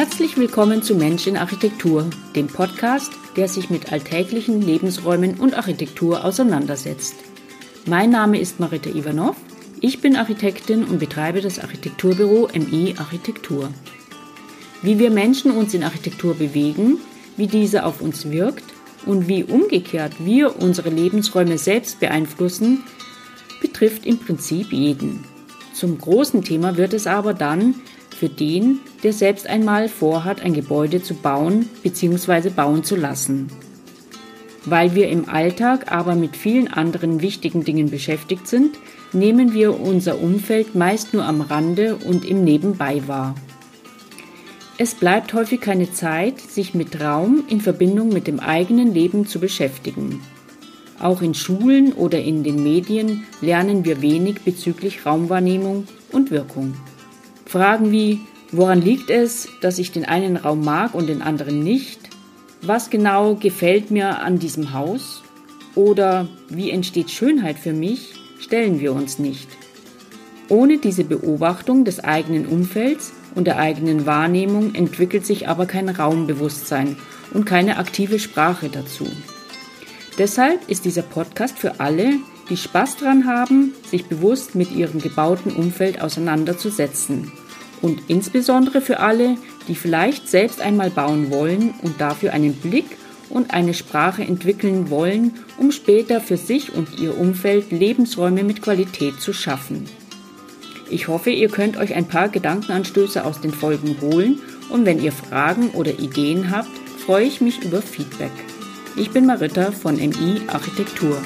Herzlich willkommen zu Mensch in Architektur, dem Podcast, der sich mit alltäglichen Lebensräumen und Architektur auseinandersetzt. Mein Name ist Marita Ivanov, ich bin Architektin und betreibe das Architekturbüro MI Architektur. Wie wir Menschen uns in Architektur bewegen, wie diese auf uns wirkt und wie umgekehrt wir unsere Lebensräume selbst beeinflussen, betrifft im Prinzip jeden. Zum großen Thema wird es aber dann für den, der selbst einmal vorhat, ein Gebäude zu bauen bzw. bauen zu lassen. Weil wir im Alltag aber mit vielen anderen wichtigen Dingen beschäftigt sind, nehmen wir unser Umfeld meist nur am Rande und im Nebenbei wahr. Es bleibt häufig keine Zeit, sich mit Raum in Verbindung mit dem eigenen Leben zu beschäftigen. Auch in Schulen oder in den Medien lernen wir wenig bezüglich Raumwahrnehmung und Wirkung. Fragen wie, woran liegt es, dass ich den einen Raum mag und den anderen nicht? Was genau gefällt mir an diesem Haus? Oder wie entsteht Schönheit für mich, stellen wir uns nicht. Ohne diese Beobachtung des eigenen Umfelds und der eigenen Wahrnehmung entwickelt sich aber kein Raumbewusstsein und keine aktive Sprache dazu. Deshalb ist dieser Podcast für alle, die Spaß dran haben, sich bewusst mit ihrem gebauten Umfeld auseinanderzusetzen. Und insbesondere für alle, die vielleicht selbst einmal bauen wollen und dafür einen Blick und eine Sprache entwickeln wollen, um später für sich und ihr Umfeld Lebensräume mit Qualität zu schaffen. Ich hoffe, ihr könnt euch ein paar Gedankenanstöße aus den Folgen holen und wenn ihr Fragen oder Ideen habt, freue ich mich über Feedback. Ich bin Marita von MI Architektur.